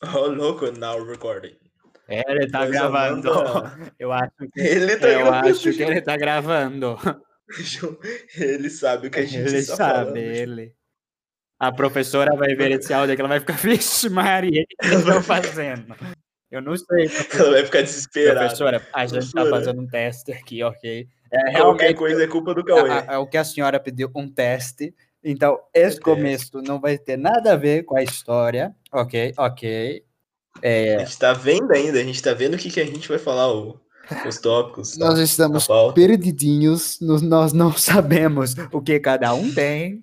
Oh, louco, now recording. É, ele tá gravando. Amanda- Eu acho que, Ele tá eu gravando, acho que ele tá gravando. Ele sabe o que a gente Ele está sabe, falando. Ele. A professora vai ver esse áudio aqui, ela vai ficar, vixe, Maria, o que eles estão fazendo? Eu não sei, professora. Ela vai ficar desesperada. Professora, a gente tá fazendo um teste aqui, ok? É, Qualquer coisa é culpa do Cauê. a- o que a senhora pediu, um teste. Então, esse começo não vai ter nada a ver com a história, ok? Ok. É, A gente tá vendo ainda, a gente tá vendo o que, que a gente vai falar, o- os tópicos. tá? nós estamos perdidinhos, nós não sabemos o que cada um tem.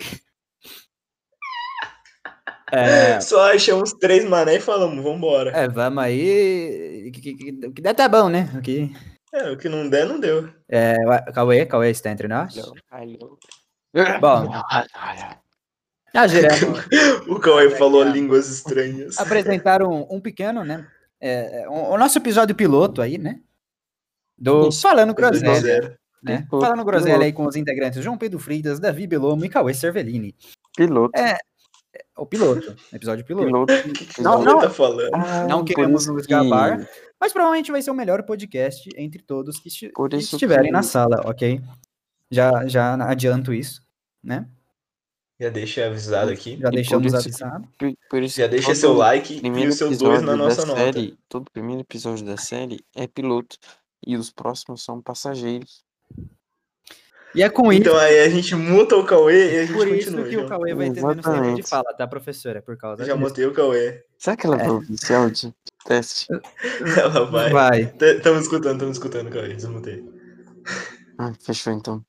É, Só achamos três mané e falamos, vambora. é, vamos aí. que- que- que- O que der tá bom, né? O que, É, o que não der, não deu. é, Cauê, Cauê está entre nós? Alô. Bom, já giramos. O Cauê falou línguas estranhas. apresentaram um, um pequeno, né? é, um- o nosso episódio piloto aí, né? Do Isso, Falando Episódio Groselha, né? Piloto, Falando Groselha aí com os integrantes João Pedro Fridas, Davi Belomo e Cauê Cervellini. Piloto. É, o piloto, episódio piloto. Piloto. Não, não. tá falando? Ah, Não por queremos nos que- gabar, mas provavelmente vai ser o melhor podcast entre todos que, esti- que estiverem que- na sala, ok? Já, já adianto isso, né? Já deixa avisado aqui. Já deixamos por isso- avisado. Por, por isso Já deixa seu like e os seus dois na episódio nossa nota. série, todo primeiro episódio da série é piloto. E os próximos são passageiros. E é com isso, Então aí a gente muta o Cauê e a gente por isso continua. que o João. Cauê vai ter menos tempo de fala, tá, professora? Por causa Já disso. mutei o Cauê. Será que ela É. vai ouvir esse áudio? Teste. Ela vai. Vai. Estamos escutando, estamos escutando, Cauê. Desmutei. Ah, fechou então.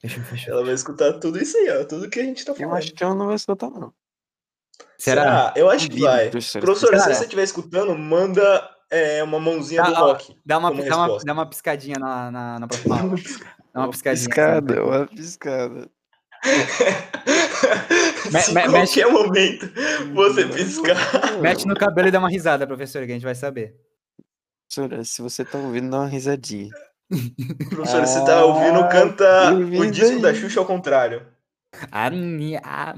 Fechou, fechou. Ela vai escutar tudo isso aí, ó. Tudo que a gente tá Eu falando. acho que ela não vai escutar, não. Será? Eu acho que vai. professor. Professora, se você estiver escutando, manda é, uma mãozinha do Tá, ó, rock. Dá uma, dá uma, dá uma piscadinha na, na, na próxima aula. Dá uma piscadinha. Piscada, uma piscada. Me- me- em mexe- qualquer momento você piscar. Mete no cabelo e dá uma risada, professora, que a gente vai saber. Professora, se você tá ouvindo, dá uma risadinha. Professora, você tá ouvindo canta eu o disco da daí. Xuxa ao contrário. A minha. a-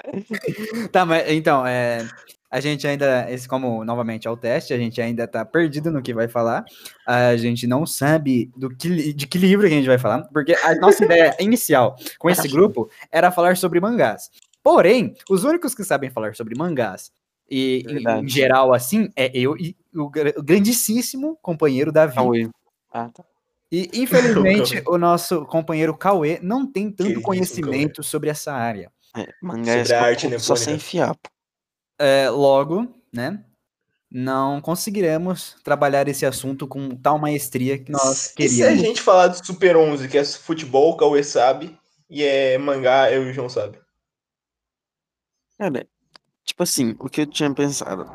tá, mas então, é, a gente ainda, esse como novamente é o teste, a gente ainda tá perdido no que vai falar. A gente não sabe do que, de que livro que a gente vai falar, porque a nossa ideia inicial com esse grupo era falar sobre mangás. Porém, os únicos que sabem falar sobre mangás e em- em, geral assim é eu e o, gra- o grandíssimo companheiro Davi. Cauê. Ah, tá. E infelizmente o nosso companheiro Cauê não tem tanto Queridíssimo conhecimento sobre essa área. É, mangá é Sobre a só, arte só sem fiapo. É, logo, né? Não conseguiremos trabalhar esse assunto com tal maestria que nós E se a queríamos. gente falar do Super 11, que é futebol, o Cauê sabe, e é mangá, eu e o João sabe. Cara, tipo assim, o que eu tinha pensado.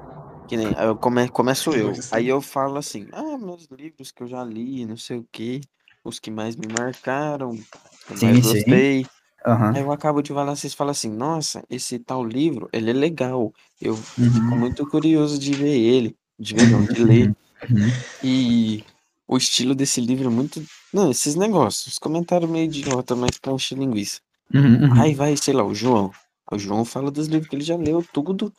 Que nem, eu come, começo eu. Muito Aí eu falo assim, ah, meus livros que eu já li, não sei o quê, os que mais me marcaram, que Sim, mais sim. gostei. Aham. Aí eu acabo de falar, vocês falam assim, nossa, esse tal livro, ele é legal. Eu fico Uhum. muito curioso de ver ele, de ver não, de ler. Uhum. E o estilo desse livro é muito. Não, esses negócios, os comentários meio idiota, mas pra encher linguiça. Uhum, uhum. Aí vai, sei lá, o João. O João fala dos livros que ele já leu, tudo.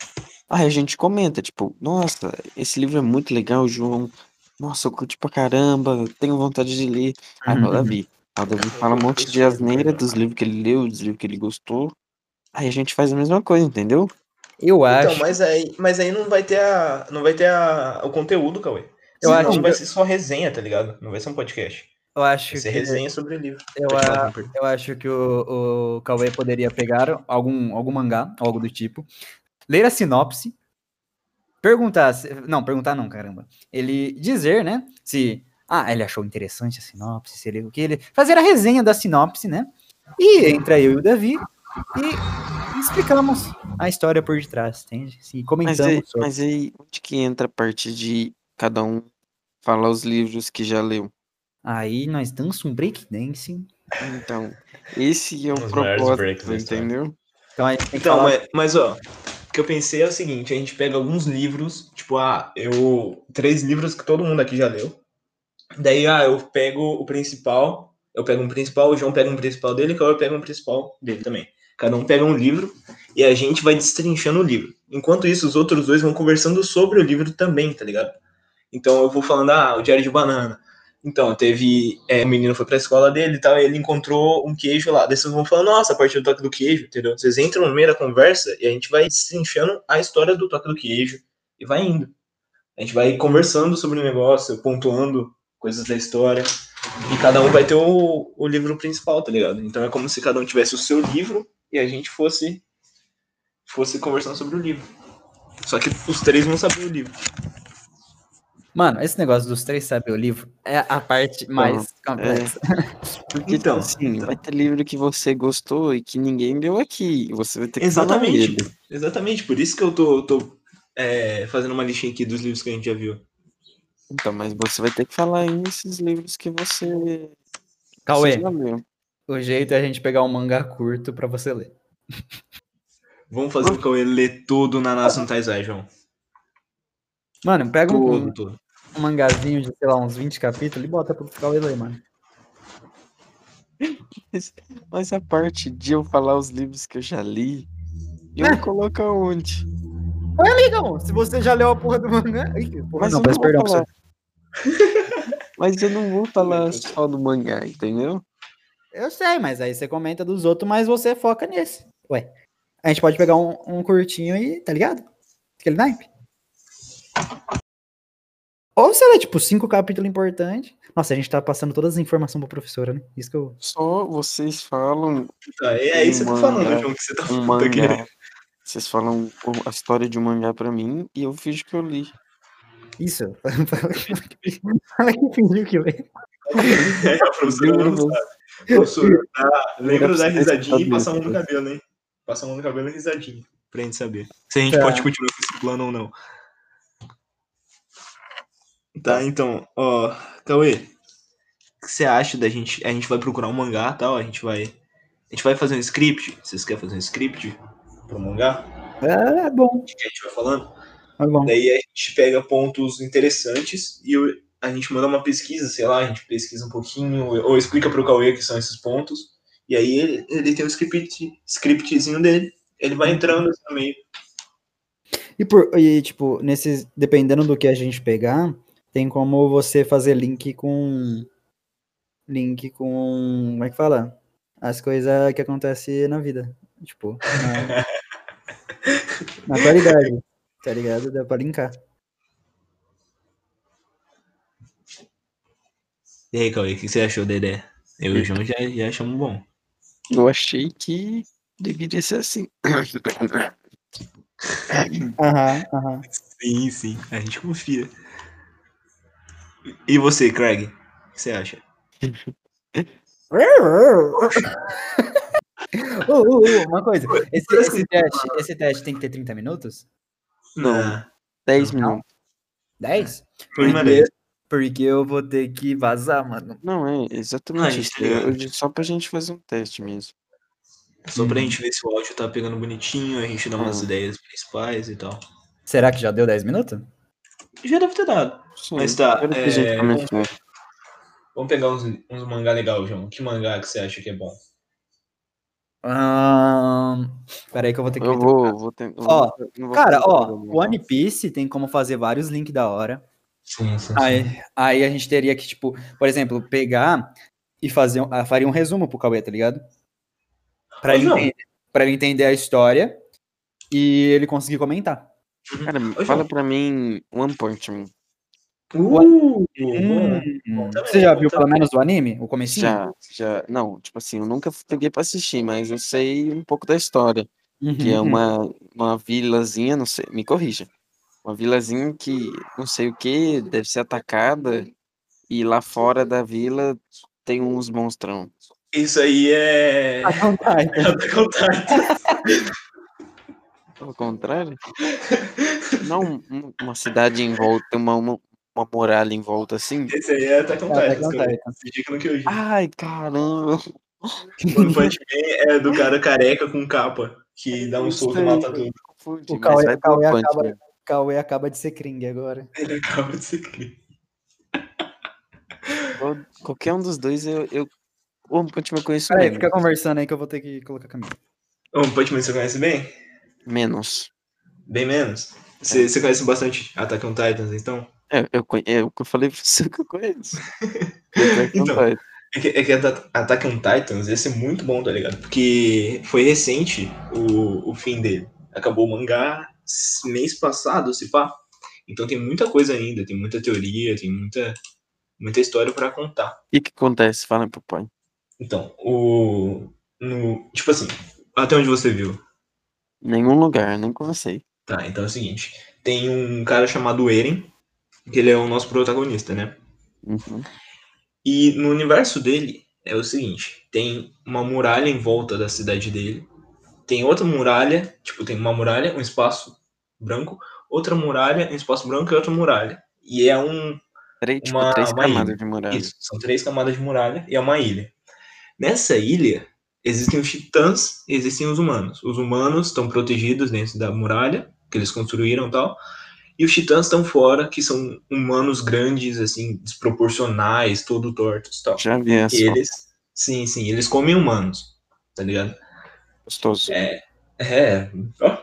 Aí a gente comenta, tipo, nossa, esse livro é muito legal, João. Nossa, eu curti pra caramba, tenho vontade de ler. Aí vai o Uhum. Davi. Aí o Davi fala um monte de asneira dos livros que ele leu, dos livros que ele gostou. Aí a gente faz a mesma coisa, entendeu? Eu acho. Então, mas aí, mas aí não vai ter a. Não vai ter a, o conteúdo, Cauê. Eu Senão acho vai que- ser só resenha, tá ligado? Não vai ser um podcast. Eu acho que. resenha sobre o livro. Eu, a- eu acho que o, o Cauê poderia pegar algum, algum mangá, algo do tipo, ler a sinopse, perguntar, se- não, perguntar não, caramba, ele dizer, né, se, ah, ele achou interessante a sinopse, se ele, o que ele, fazer a resenha da sinopse, né, e entra eu e o Davi, e explicamos a história por detrás, entende? Mas comentamos aí, sobre. mas aí, onde que entra a parte de cada um falar os livros que já leu? Aí nós damos um breakdance, Então, esse é o Um breaks propósito, entendeu? então Então, falar... mas, mas ó, o que eu pensei é o seguinte, a gente pega alguns livros, tipo, ah, eu. Três livros que todo mundo aqui já leu. Daí, ah, eu pego o principal, eu pego um principal, o João pega um principal dele, e o Cauê pega um principal dele também. Cada um pega um livro e a gente vai destrinchando o livro. Enquanto isso, os outros dois vão conversando sobre o livro também, tá ligado? Então eu vou falando, ah, o Diário de Banana. Então, teve. É, o menino foi pra escola dele e tal, e ele encontrou um queijo lá. Daí vocês vão falando, nossa, a partir do toque do queijo, entendeu? Vocês entram no meio da conversa e a gente vai destrinchando a história do toque do queijo e vai indo. A gente vai conversando sobre o negócio, pontuando coisas da história. E cada um vai ter o, o livro principal, tá ligado? Então é como se cada um tivesse o seu livro e a gente fosse fosse conversando sobre o livro. Só que os três vão saber o livro. Mano, esse negócio dos três saber o livro é a parte mais complexa. Porque, Então, assim, então. vai ter livro que você gostou e que ninguém leu aqui. Você vai ter que falar Exatamente. Exatamente. Por isso que eu tô, tô é, fazendo uma listinha aqui dos livros que a gente já viu. Então, mas você vai ter que falar aí esses livros que você, você Cauê, leu. o jeito é a gente pegar um mangá curto pra você ler. Vamos fazer o Cauê ler tudo na Nação Taizai, João. Mano, pega um, Tudo, tudo. Um mangazinho de, sei lá, uns 20 capítulos e bota pro Cauê ler, mano. Mas, mas a parte de eu falar os livros que eu já li, eu É. coloco aonde? Legal, se você já leu a porra do mangá. Ih, porra, Mas não, peço perdão pra você. Mas eu não vou falar só do mangá, entendeu? Eu sei, mas aí você comenta dos outros, mas você foca nesse. Ué, a gente pode pegar um, um curtinho e, tá ligado? Aquele naipe. Ou sei lá, tipo, cinco capítulos importantes. Nossa, a gente tá passando todas as informações pra professora, né? Isso que eu. Só vocês falam Tá, é aí você tá falando, mangá, João, que você tá um falando aqui. Vocês falam a história de um mangá pra mim e eu finjo que eu li. Isso. Fala que fingiu que lê. É, a professora não sabe. Professora, tá, lembra da risadinha e passar a mão isso. no cabelo, hein? Passar a mão no cabelo e risadinha. Pra gente saber. Se a gente Tá. pode continuar com esse plano ou não. Tá, então, ó, Cauê, o que você acha da gente. A gente vai procurar um mangá tal, a gente vai. A gente vai fazer um script. Vocês querem fazer um script pro mangá? É, é bom, Que a gente vai falando? é bom. Daí a gente pega pontos interessantes e a gente manda uma pesquisa, sei lá, a gente pesquisa um pouquinho, ou explica pro Cauê que são esses pontos. E aí ele, ele tem o script, scriptzinho dele. Ele vai entrando assim no meio. E, por, e, tipo, nesses, dependendo do que a gente pegar, tem como você fazer link com. Link com. Como é que fala? As coisas que acontecem na vida. Tipo, na, na atualidade. Tá ligado? Dá pra linkar. E aí, Cauê, o que você achou da ideia? Eu e o João já, já achamos bom. Eu achei que deveria ser assim. Aham, aham. Sim, sim, a gente confia. E você, Craig? O que você acha? Ô, ô, ô, uma coisa. Esse, esse teste, esse teste tem que ter 30 minutos? Não. Ah, 10 Não. minutos. 10? foi uma Porque, porque eu vou ter que vazar, mano. Não, é exatamente isso. tá. Eu- só pra gente fazer um teste mesmo. Só pra gente ver se o áudio tá pegando bonitinho, a gente dá umas Ah. ideias principais e tal. Será que já deu 10 minutos? Já deve ter dado. Sim, Mas tá, é. Vamos pegar uns, uns mangá legal, João. Que mangá que você acha que é bom? Ahn, Peraí que eu vou ter que. Eu vou, vou ter, eu Ó, vou- Cara, ó. One Piece tem como fazer vários links da hora. Sim, sim. Aí, aí a gente teria que, tipo, por exemplo, pegar e fazer um, ah, faria um resumo pro Cauê, tá ligado? Pra Ô, ele, entender, pra ele entender a história e ele conseguir comentar. Cara, Ô, fala João. pra mim One Punch Man. Uh. Hum, também, você já viu pelo também. menos o anime? O comecinho? Já, já. Não, tipo assim, eu nunca peguei pra assistir, mas eu sei um pouco da história. Que é Uhum. uma, uma vilazinha, não sei, me corrija. Uma vilazinha que não sei o que, deve ser atacada. E lá fora da vila tem uns monstrão. Isso aí é. On Titan. Ao contrário? Não um- uma cidade em volta, uma, uma, uma muralha em volta assim. Esse aí é Attack on Titan. que eu digo. Ai, caramba! Punch Man é do cara careca com capa, que dá um soco e mata tudo. Confundi, O Cauê, o Cauê acaba. Cauê acaba de ser Kring agora. Ele acaba de ser. Qual- Qualquer um dos dois eu. eu One Punch Man eu conheço Peraí, fica conversando aí que eu vou ter que colocar a camisa. One Punch Man você conhece bem? Menos. Bem menos. Você você conhece bastante Attack on Titans, então? É, eu, conhe- é o que eu falei pra você que eu conheço. Então. É que, é que Atta- Attack on Titans ia ser muito bom, tá ligado? Porque foi recente o, o fim dele. Acabou o mangá mês passado, se pá. Então tem muita coisa ainda, tem muita teoria, tem muita, muita história pra contar. E o que acontece? Fala pro pai. Então, o. No, tipo assim, até onde você viu? Nenhum lugar, nem comecei. Tá, então é o seguinte: tem um cara chamado Eren, que ele é o nosso protagonista, né? Uhum. E no universo dele é o seguinte: tem uma muralha em volta da cidade dele, tem outra muralha, tipo, tem uma muralha, um espaço branco, outra muralha, um espaço branco e outra muralha. E é um. Três, tipo, Uma- três uma camadas ilha. de muralha. Isso, são três camadas de muralha e é uma ilha. Nessa ilha existem os titãs e existem os humanos. Os humanos estão protegidos dentro da muralha, que eles construíram e tal. E os titãs estão fora, que são humanos grandes, assim, desproporcionais, todo tortos e tal. Já vi essa. Eles, sim, sim, eles comem humanos, tá ligado? Gostoso. É, é, ó,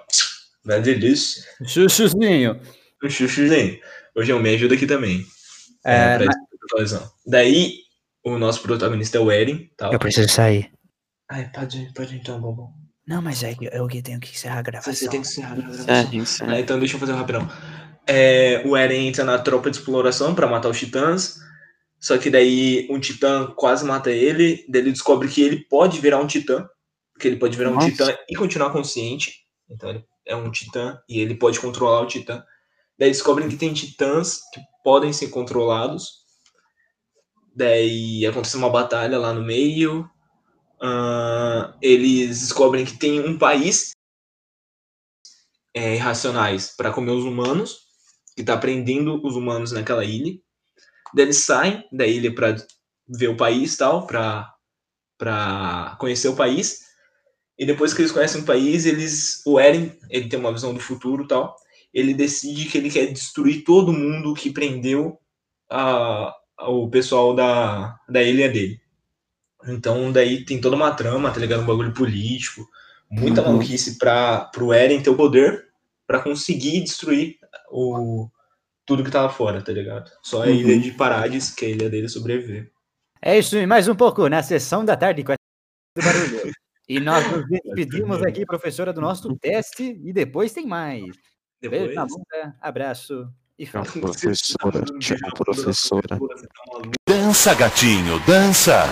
vai delícia. Chuchuzinho. Um chuchuzinho. Ô, João, me ajuda aqui também. É, pra atualização. Daí, o nosso protagonista é o Eren, tal. Eu preciso sair. Ai, pode, pode então, bobão. Não, mas é que eu que tenho que encerrar a gravação. Você tem que encerrar a gravação. É, então deixa eu fazer um rapidão. É, o Eren entra na tropa de exploração pra matar os titãs. Só que daí um titã quase mata ele. Daí ele descobre que ele pode virar um titã. Que ele pode virar um Nossa. titã e continuar consciente. Então ele é um titã e ele pode controlar o titã. Daí descobrem que tem titãs que podem ser controlados. Daí acontece uma batalha lá no meio. Ah, eles descobrem que tem um país é, irracionais para comer os humanos, que tá prendendo os humanos naquela ilha. Daí eles saem da ilha para ver o país tal, para para conhecer o país. E depois que eles conhecem o país, eles o Eren, ele tem uma visão do futuro tal. Ele decide que ele quer destruir todo mundo que prendeu a, o pessoal da, da ilha dele. Então daí tem toda uma trama, tá ligado? Um bagulho político, muita Uhum. maluquice para pro Eren ter o poder para conseguir destruir o tudo que tá lá fora, tá ligado? Só a Uhum. ilha de Parades, que é a ilha dele sobreviver. É isso e mais um pouco na sessão da tarde com essa do barulho. E nós nos despedimos aqui, professora, do nosso teste. E depois tem mais. Beijo Depois, na bunda, abraço e fala. professora. Tchau, professora. Dança, gatinho, dança.